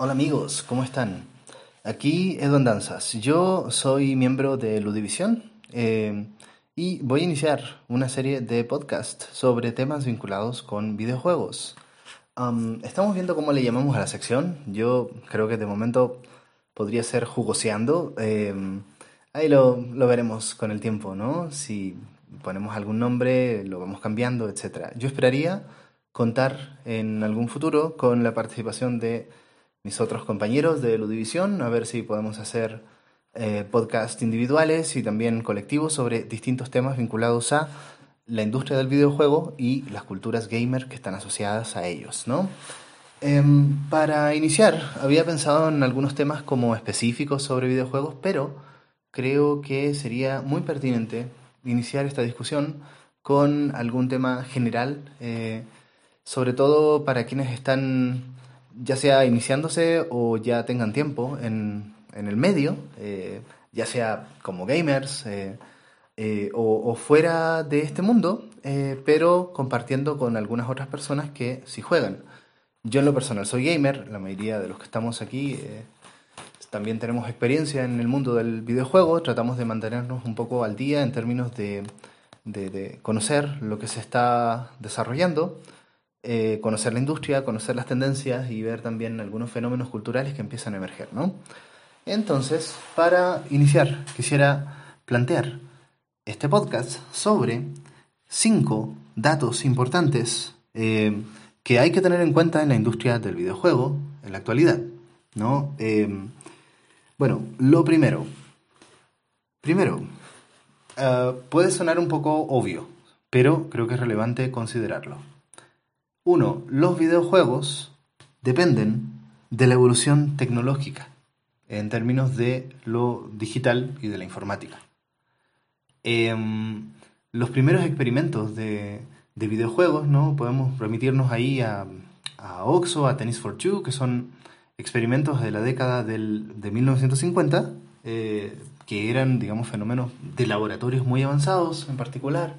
Hola amigos, ¿cómo están? Aquí Edwin Danzas. Yo soy miembro de Ludivisión eh, y voy a iniciar una serie de podcasts sobre temas vinculados con videojuegos. Estamos viendo cómo le llamamos a la sección. Yo creo que de momento podría ser jugoseando. Eh, ahí lo, lo veremos con el tiempo, ¿no? Si ponemos algún nombre, lo vamos cambiando, etc. Yo esperaría contar en algún futuro con la participación de mis otros compañeros de Ludivisión, a ver si podemos hacer eh, podcasts individuales y también colectivos sobre distintos temas vinculados a la industria del videojuego y las culturas gamer que están asociadas a ellos, ¿no? Em, para iniciar, había pensado en algunos temas como específicos sobre videojuegos, pero creo que sería muy pertinente iniciar esta discusión con algún tema general, eh, sobre todo para quienes están ya sea iniciándose o ya tengan tiempo en, en el medio, eh, ya sea como gamers eh, o, o, fuera de este mundo, pero compartiendo con algunas otras personas que sí juegan. Yo en lo personal soy gamer, la mayoría de los que estamos aquí también tenemos experiencia en el mundo del videojuego, tratamos de mantenernos un poco al día en términos de, de, conocer lo que se está desarrollando, eh, conocer la industria, conocer las tendencias y ver también algunos fenómenos culturales que empiezan a emerger. ¿no? Entonces, para iniciar, quisiera plantear este podcast sobre cinco datos importantes eh, que hay que tener en cuenta en la industria del videojuego en la actualidad. ¿no? Eh, bueno, lo primero. Primero, puede sonar un poco obvio, pero creo que es relevante considerarlo. Uno, los videojuegos dependen de la evolución tecnológica en términos de lo digital y de la informática. Eh, los primeros experimentos de, de, videojuegos, ¿no? Podemos remitirnos ahí a, a Oxo, a Tennis for Two, que son experimentos de la década del, de 1950, eh, que eran, digamos, fenómenos de laboratorios muy avanzados en particular.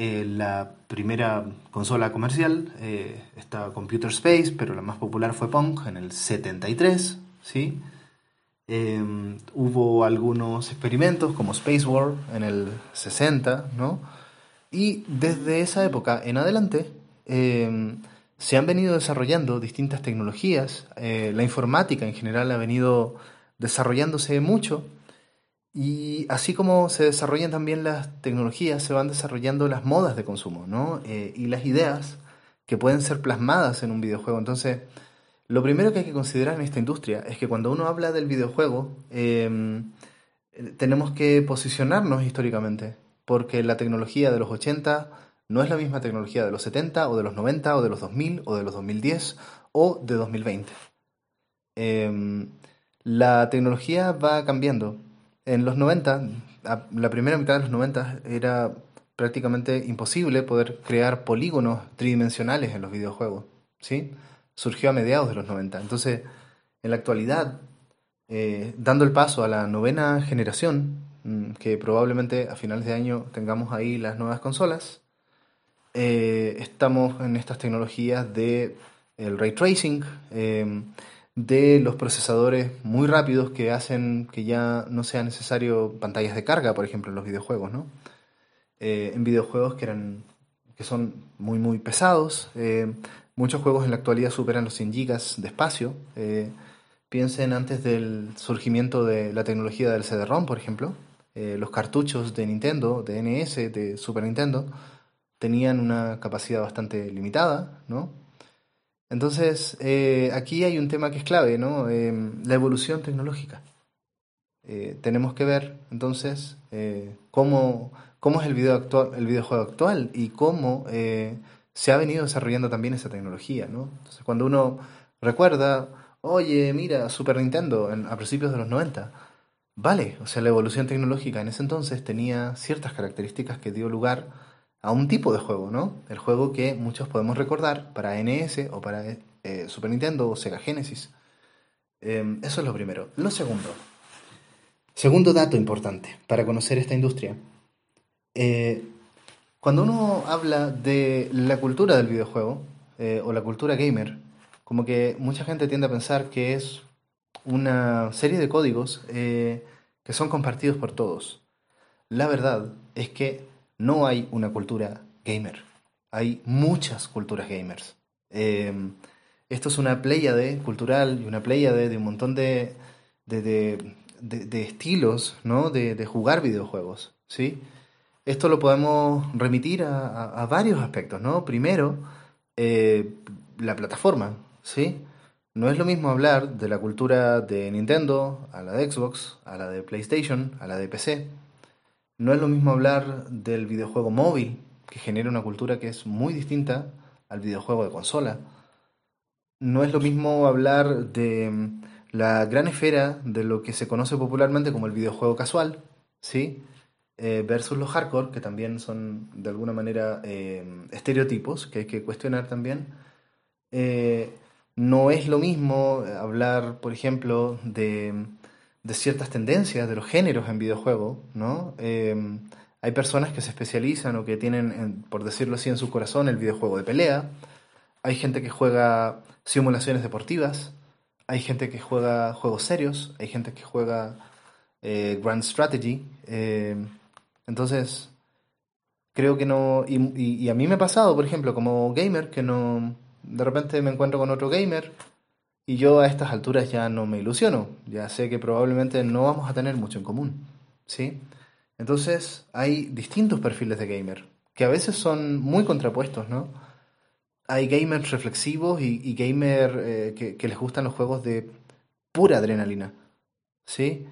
Eh, la primera consola comercial, eh, Computer Space, pero la más popular fue Pong en el 73, ¿sí? hubo algunos experimentos como Space War en el 60, ¿no? Y desde esa época en adelante, se han venido desarrollando distintas tecnologías, eh, la informática en general ha venido desarrollándose mucho y así como se desarrollan también las tecnologías, se van desarrollando las modas de consumo ¿no? Eh, y las ideas que pueden ser plasmadas en un videojuego. Entonces, lo primero que hay que considerar en esta industria es que cuando uno habla del videojuego, em, tenemos que posicionarnos históricamente, porque la tecnología de los 80 no es la misma tecnología de los 70 o de los 90 o de los 2000 o de los 2010 o de 2020. Em, la tecnología va cambiando. En los 90, la primera mitad de los 90 era prácticamente imposible poder crear polígonos tridimensionales en los videojuegos. ¿sí? Surgió a mediados de los 90. Entonces, en la actualidad, eh, dando el paso a la novena generación, mm, que probablemente a finales de año tengamos ahí las nuevas consolas, eh, estamos en estas tecnologías de el ray tracing, em, de los procesadores muy rápidos que hacen que ya no sea necesario pantallas de carga, por ejemplo, en los videojuegos, ¿no? Eh, en videojuegos que eran que son muy muy pesados. Eh, muchos juegos en la actualidad superan los 100 GB de espacio. piensen antes del surgimiento de la tecnología del CD-ROM, por ejemplo, los cartuchos de Nintendo, de NS, de Super Nintendo, tenían una capacidad bastante limitada, ¿no? Entonces, eh, aquí hay un tema que es clave, ¿no? Em, la evolución tecnológica. Eh, tenemos que ver, entonces, eh, cómo, cómo, es el, video actual, el videojuego actual y cómo se ha venido desarrollando también esa tecnología, ¿no? Entonces, cuando uno recuerda, oye, mira, Super Nintendo a principios de los 90, vale, o sea, la evolución tecnológica en ese entonces tenía ciertas características que dio lugar a un tipo de juego, ¿no? El juego que muchos podemos recordar para NS o para eh, Super Nintendo o Sega Genesis. Em, eso es lo primero. Lo segundo. Segundo dato importante para conocer esta industria. Eh, cuando uno habla de la cultura del videojuego eh, o la cultura gamer, como que mucha gente tiende a pensar que es una serie de códigos que son compartidos por todos. La verdad es que no hay una cultura gamer. Hay muchas culturas gamers. Eh, esto es una pléyade cultural y una pléyade de un montón de, de, estilos ¿no? de, jugar videojuegos. ¿sí? Esto lo podemos remitir a, varios aspectos. ¿no? Primero, eh, la plataforma. ¿sí? No es lo mismo hablar de la cultura de Nintendo, a la de Xbox, a la de PlayStation, a la de PC. No es lo mismo hablar del videojuego móvil, que genera una cultura que es muy distinta al videojuego de consola. No es lo mismo hablar de mm, la gran esfera de lo que se conoce popularmente como el videojuego casual, ¿sí? Eh, versus los hardcore, que también son de alguna manera eh, estereotipos que hay que cuestionar también. Eh, no es lo mismo hablar, por ejemplo, de, ciertas tendencias de los géneros en videojuegos, ¿no? hay personas que se especializan o que tienen, por decirlo así, en su corazón el videojuego de pelea. Hay gente que juega simulaciones deportivas. Hay gente que juega juegos serios. Hay gente que juega eh, Grand Strategy. Eh, entonces, creo que no... Y, a mí me ha pasado, por ejemplo, como gamer, que no... De repente me encuentro con otro gamer y yo a estas alturas ya no me ilusiono. Ya sé que probablemente no vamos a tener mucho en común. ¿Sí? Entonces hay distintos perfiles de gamer, que a veces son muy contrapuestos, ¿no? Hay gamers reflexivos y, gamers eh, que, les gustan los juegos de pura adrenalina, ¿sí?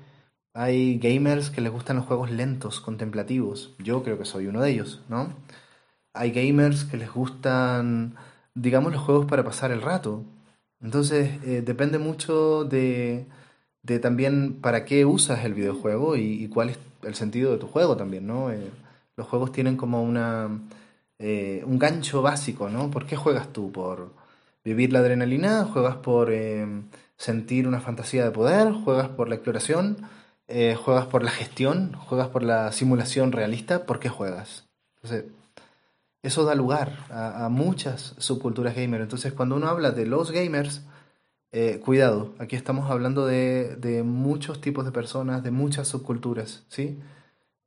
Hay gamers que les gustan los juegos lentos, contemplativos. Yo creo que soy uno de ellos, ¿no? Hay gamers que les gustan, digamos, los juegos para pasar el rato. Entonces, eh, depende mucho de, de también para qué usas el videojuego y, cuál es el sentido de tu juego también, ¿no? Eh, los juegos tienen como una eh, un gancho básico, ¿no? ¿Por qué juegas tú? ¿Por vivir la adrenalina? ¿Juegas por eh, sentir una fantasía de poder? ¿Juegas por la exploración? ¿Juegas por la gestión? ¿Juegas por la simulación realista? ¿Por qué juegas? Entonces, eso da lugar a, a muchas subculturas gamer. Entonces, cuando uno habla de los gamers, eh, cuidado, aquí estamos hablando de, muchos tipos de personas, de muchas subculturas, ¿sí?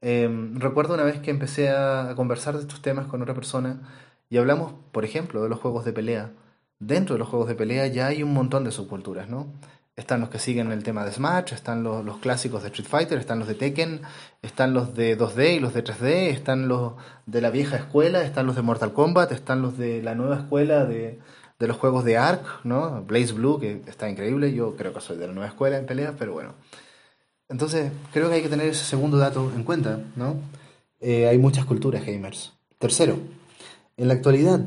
Em, recuerdo una vez que empecé a, conversar de estos temas con otra persona y hablamos, por ejemplo, de los juegos de pelea. Dentro de los juegos de pelea ya hay un montón de subculturas, ¿no? Están los que siguen el tema de Smash, están los, los, clásicos de Street Fighter, están los de Tekken, están los de 2D y los de 3D, están los de la vieja escuela, están los de Mortal Kombat, están los de la nueva escuela de, de los juegos de Ark, ¿no? Blaze Blue, que está increíble. Yo creo que soy de la nueva escuela en peleas, pero bueno. Entonces, creo que hay que tener ese segundo dato en cuenta, ¿no? Eh, hay muchas culturas gamers. Tercero, en la actualidad,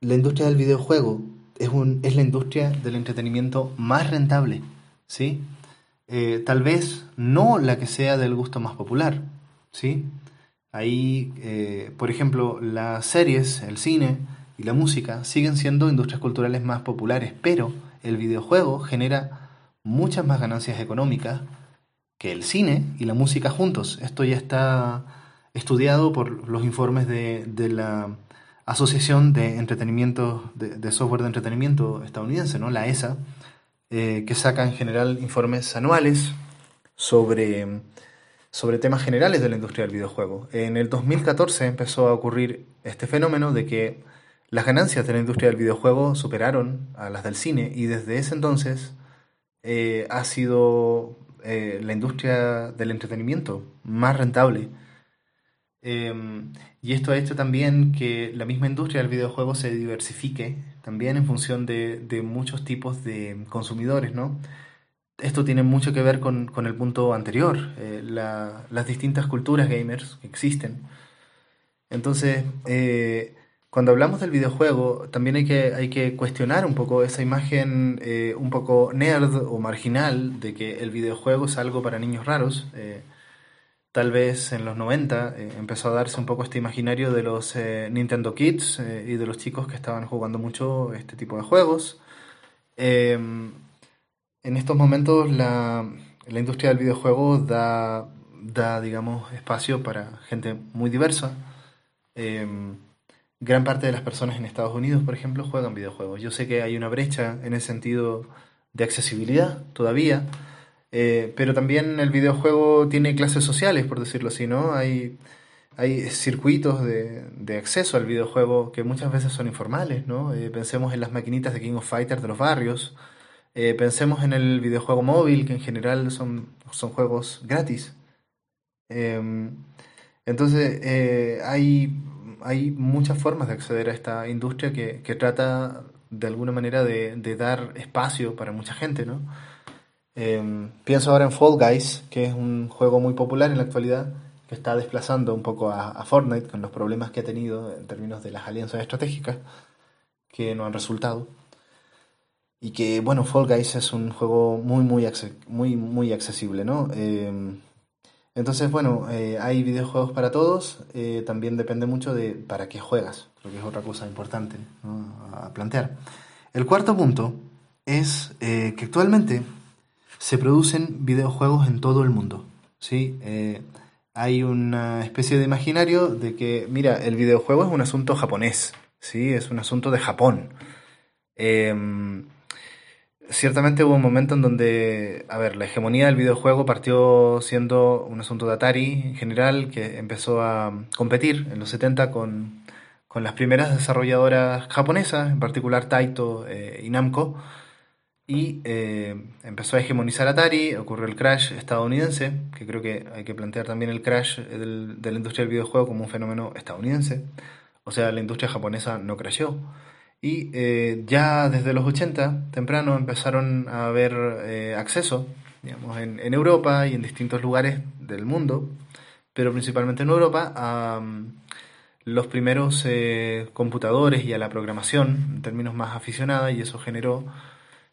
la industria del videojuego es, un, es la industria del entretenimiento más rentable, ¿sí? Eh, tal vez no la que sea del gusto más popular, ¿sí? Ahí, eh, por ejemplo, las series, el cine, y la música siguen siendo industrias culturales más populares, pero el videojuego genera muchas más ganancias económicas que el cine y la música juntos. Esto ya está estudiado por los informes de, la Asociación de Entretenimiento, de, Software de Entretenimiento estadounidense, ¿no? la ESA, eh, que saca en general informes anuales sobre, sobre temas generales de la industria del videojuego. En el 2014 empezó a ocurrir este fenómeno de que las ganancias de la industria del videojuego superaron a las del cine y desde ese entonces eh, ha sido eh, la industria del entretenimiento más rentable. Em, y esto ha hecho también que la misma industria del videojuego se diversifique también en función de, muchos tipos de consumidores, ¿no? Esto tiene mucho que ver con, el punto anterior, eh, las distintas culturas gamers que existen. Entonces, cuando hablamos del videojuego, también hay que, hay que cuestionar un poco esa imagen eh, un poco nerd o marginal de que el videojuego es algo para niños raros. Eh, tal vez en los 90 eh, empezó a darse un poco este imaginario de los Nintendo Kids y de los chicos que estaban jugando mucho este tipo de juegos. Em, en estos momentos la, la, industria del videojuego da, da, digamos, espacio para gente muy diversa. Em, gran parte de las personas en Estados Unidos, por ejemplo, juegan videojuegos. Yo sé que hay una brecha en el sentido de accesibilidad todavía, eh, pero también el videojuego tiene clases sociales, por decirlo así, ¿no? Hay, hay circuitos de, de acceso al videojuego que muchas veces son informales, ¿no? Eh, pensemos en las maquinitas de King of Fighters de los barrios, eh, pensemos en el videojuego móvil, que en general son, son juegos gratis. Em, entonces, hay, hay muchas formas de acceder a esta industria que, que trata de alguna manera de, de, dar espacio para mucha gente, ¿no? Eh, pienso ahora en Fall Guys, que es un juego muy popular en la actualidad, que está desplazando un poco a, Fortnite con los problemas que ha tenido en términos de las alianzas estratégicas que no han resultado. Y que, bueno, Fall Guys es un juego muy, muy, muy, muy accesible, ¿no? Eh, entonces, bueno, eh, hay videojuegos para todos, eh, también depende mucho de para qué juegas, creo que es otra cosa importante ¿no? a plantear. El cuarto punto es eh, que actualmente se producen videojuegos en todo el mundo, ¿sí? hay una especie de imaginario de que, mira, el videojuego es un asunto japonés, ¿sí? Es un asunto de Japón. Em, ciertamente hubo un momento en donde, a ver, la hegemonía del videojuego partió siendo un asunto de Atari en general, que empezó a competir en los 70 con, con las primeras desarrolladoras japonesas, en particular Taito eh, y Namco, y eh, empezó a hegemonizar Atari, ocurrió el crash estadounidense, que creo que hay que plantear también el crash del, de la industria del videojuego como un fenómeno estadounidense, o sea, la industria japonesa no crasheó. Y eh, ya desde los 80, temprano, empezaron a haber eh, acceso, digamos, en, en, Europa y en distintos lugares del mundo, pero principalmente en Europa, a um, los primeros eh, computadores y a la programación, en términos más aficionados, y eso generó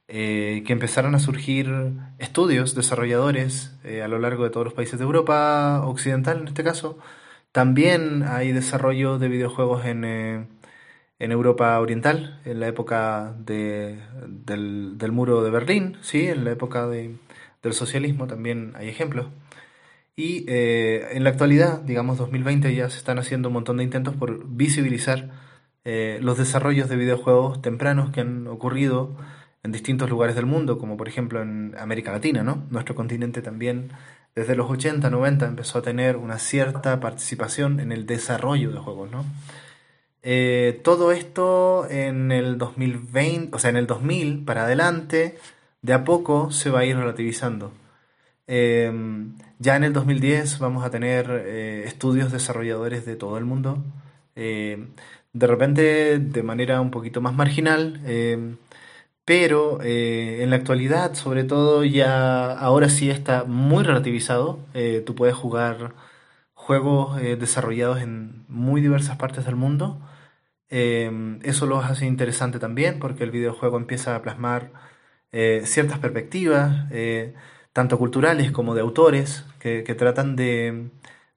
eh, que empezaran a surgir estudios, desarrolladores eh, a lo largo de todos los países de Europa occidental, en este caso. También hay desarrollo de videojuegos en en Europa Oriental, en la época de, del, del, muro de Berlín, ¿sí? en la época de, del socialismo también hay ejemplos. Y eh, en la actualidad, digamos 2020, ya se están haciendo un montón de intentos por visibilizar eh, los desarrollos de videojuegos tempranos que han ocurrido en distintos lugares del mundo, como por ejemplo en América Latina, ¿no? Nuestro continente también desde los 80, 90 empezó a tener una cierta participación en el desarrollo de juegos, ¿no? Eh, todo esto en el 2020, o sea, en el 2000 para adelante, de a poco se va a ir relativizando. Eh, ya en el 2010 vamos a tener eh, estudios desarrolladores de todo el mundo. Eh, de repente de manera un poquito más marginal, eh, pero en la actualidad, sobre todo, ya ahora sí está muy relativizado. tú puedes jugar juegos desarrollados en muy diversas partes del mundo eh, eso lo hace interesante también porque el videojuego empieza a plasmar eh, ciertas perspectivas, eh, tanto culturales como de autores, que, tratan de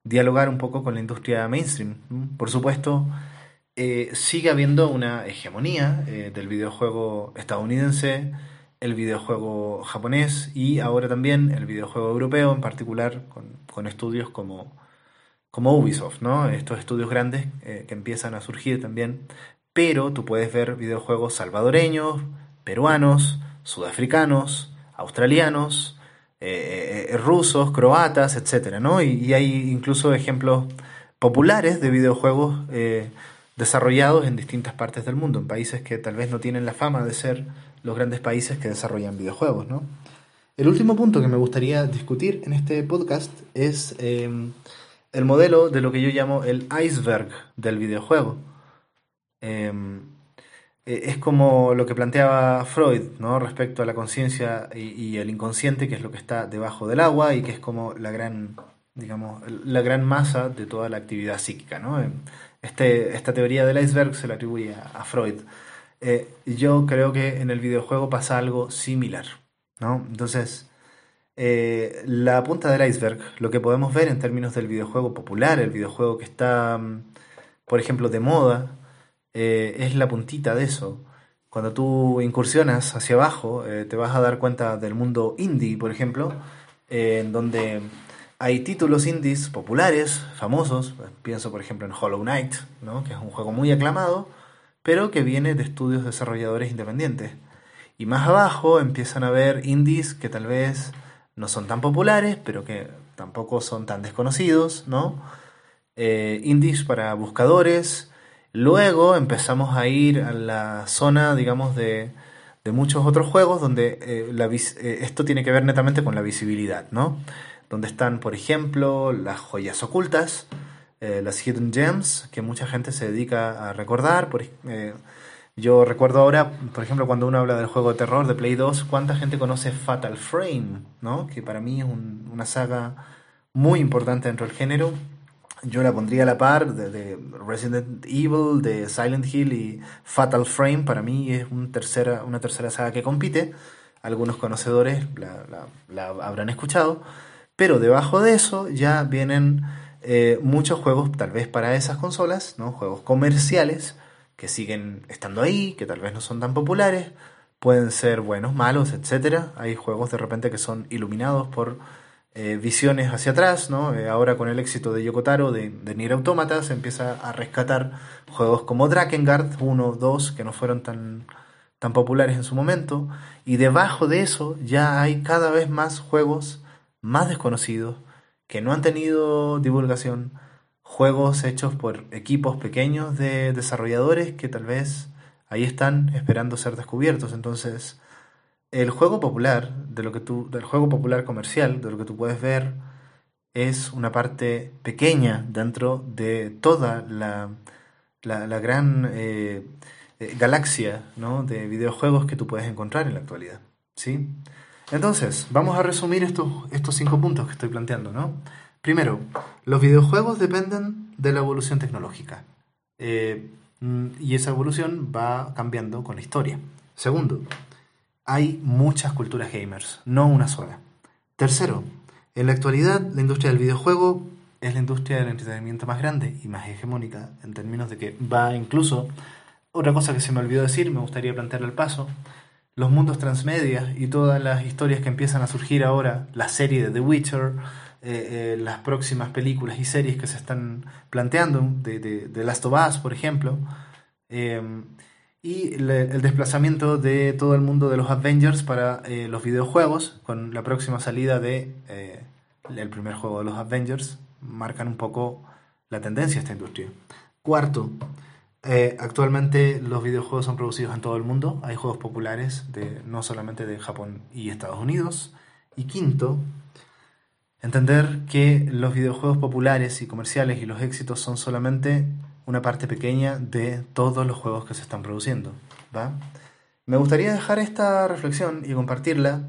dialogar un poco con la industria mainstream. Por supuesto, sigue habiendo una hegemonía del videojuego estadounidense, el videojuego japonés y ahora también el videojuego europeo, en particular con, con estudios como como Ubisoft, ¿no? Estos estudios grandes eh, que empiezan a surgir también. Pero tú puedes ver videojuegos salvadoreños, peruanos, sudafricanos, australianos, eh, eh, rusos, croatas, etcétera, ¿no? Y, hay incluso ejemplos populares de videojuegos eh, desarrollados en distintas partes del mundo, en países que tal vez no tienen la fama de ser los grandes países que desarrollan videojuegos, ¿no? El último punto que me gustaría discutir en este podcast es el modelo de lo que yo llamo el iceberg del videojuego. Eh, es como lo que planteaba Freud, ¿no? Respecto a la conciencia y, y, el inconsciente, que es lo que está debajo del agua y que es como la gran, digamos, la gran masa de toda la actividad psíquica, ¿no? Este, esta teoría del iceberg se la atribuye a, Freud. Eh, yo creo que en el videojuego pasa algo similar, ¿no? Entonces, eh, la punta del iceberg, lo que podemos ver en términos del videojuego popular, el videojuego que está, mm, por ejemplo, de moda, eh, es la puntita de eso. Cuando tú incursionas hacia abajo, eh, te vas a dar cuenta del mundo indie, por ejemplo, en donde hay títulos indies populares, famosos, pienso por ejemplo en Hollow Knight, ¿no? que es un juego muy aclamado, pero que viene de estudios desarrolladores independientes. Y más abajo empiezan a ver indies que tal vez no son tan populares, pero que tampoco son tan desconocidos, ¿no? Eh, indies para buscadores. Luego empezamos a ir a la zona, digamos, de, de muchos otros juegos donde eh, eh, esto tiene que ver netamente con la visibilidad, ¿no? Donde están, por ejemplo, las joyas ocultas, las hidden gems, que mucha gente se dedica a recordar. Por, yo recuerdo ahora, por ejemplo, cuando uno habla del juego de terror de Play 2, ¿cuánta gente conoce Fatal Frame? ¿no? Que para mí es una saga muy importante dentro del género. Yo la pondría a la par de, Resident Evil, de Silent Hill y Fatal Frame. Para mí es una tercera saga que compite. Algunos conocedores la, habrán escuchado. Pero debajo de eso ya vienen eh, muchos juegos, tal vez para esas consolas, ¿no? juegos comerciales que siguen estando ahí, que tal vez no son tan populares, pueden ser buenos, malos, etc. Hay juegos de repente que son iluminados por eh, visiones hacia atrás, ¿no? Eh, ahora con el éxito de Yokotaro de, de Nier Automata se empieza a rescatar juegos como Drakengard 1, 2, que no fueron tan, tan populares en su momento, y debajo de eso ya hay cada vez más juegos más desconocidos que no han tenido divulgación, juegos hechos por equipos pequeños de desarrolladores que tal vez ahí están esperando ser descubiertos. Entonces, el juego popular, de lo que tú, del juego popular comercial, de lo que tú puedes ver, es una parte pequeña dentro de toda la, la, gran eh, eh, galaxia ¿no? de videojuegos que tú puedes encontrar en la actualidad. ¿sí? Entonces, vamos a resumir estos, estos cinco puntos que estoy planteando. ¿no? Primero, los videojuegos dependen de la evolución tecnológica. Eh, y esa evolución va cambiando con la historia. Segundo, hay muchas culturas gamers, no una sola. Tercero, en la actualidad la industria del videojuego es la industria del entretenimiento más grande y más hegemónica en términos de que va incluso, otra cosa que se me olvidó decir, me gustaría plantear al paso, los mundos transmedia y todas las historias que empiezan a surgir ahora, la serie de The Witcher, eh, eh, las próximas películas y series que se están planteando, de, de, Last of Us, por ejemplo, eh, y el desplazamiento de todo el mundo de los Avengers para eh, los videojuegos, con la próxima salida de el primer juego de los Avengers, marcan un poco la tendencia de esta industria. Cuarto, eh, actualmente los videojuegos son producidos en todo el mundo, hay juegos populares de, no solamente de Japón y Estados Unidos. Y quinto, entender que los videojuegos populares y comerciales y los éxitos son solamente una parte pequeña de todos los juegos que se están produciendo. ¿va? Me gustaría dejar esta reflexión y compartirla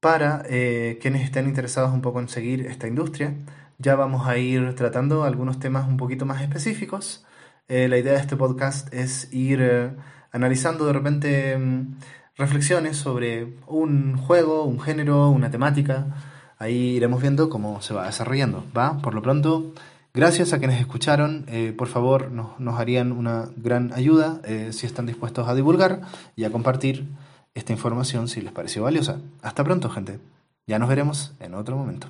para eh, quienes estén interesados un poco en seguir esta industria. Ya vamos a ir tratando algunos temas un poquito más específicos. Eh, la idea de este podcast es ir eh, analizando de repente mm, reflexiones sobre un juego, un género, una temática. Ahí iremos viendo cómo se va desarrollando. ¿va? Por lo pronto, Gracias a quienes escucharon, eh, por favor nos, harían una gran ayuda si están dispuestos a divulgar y a compartir esta información si les pareció valiosa. Hasta pronto, gente. Ya nos veremos en otro momento.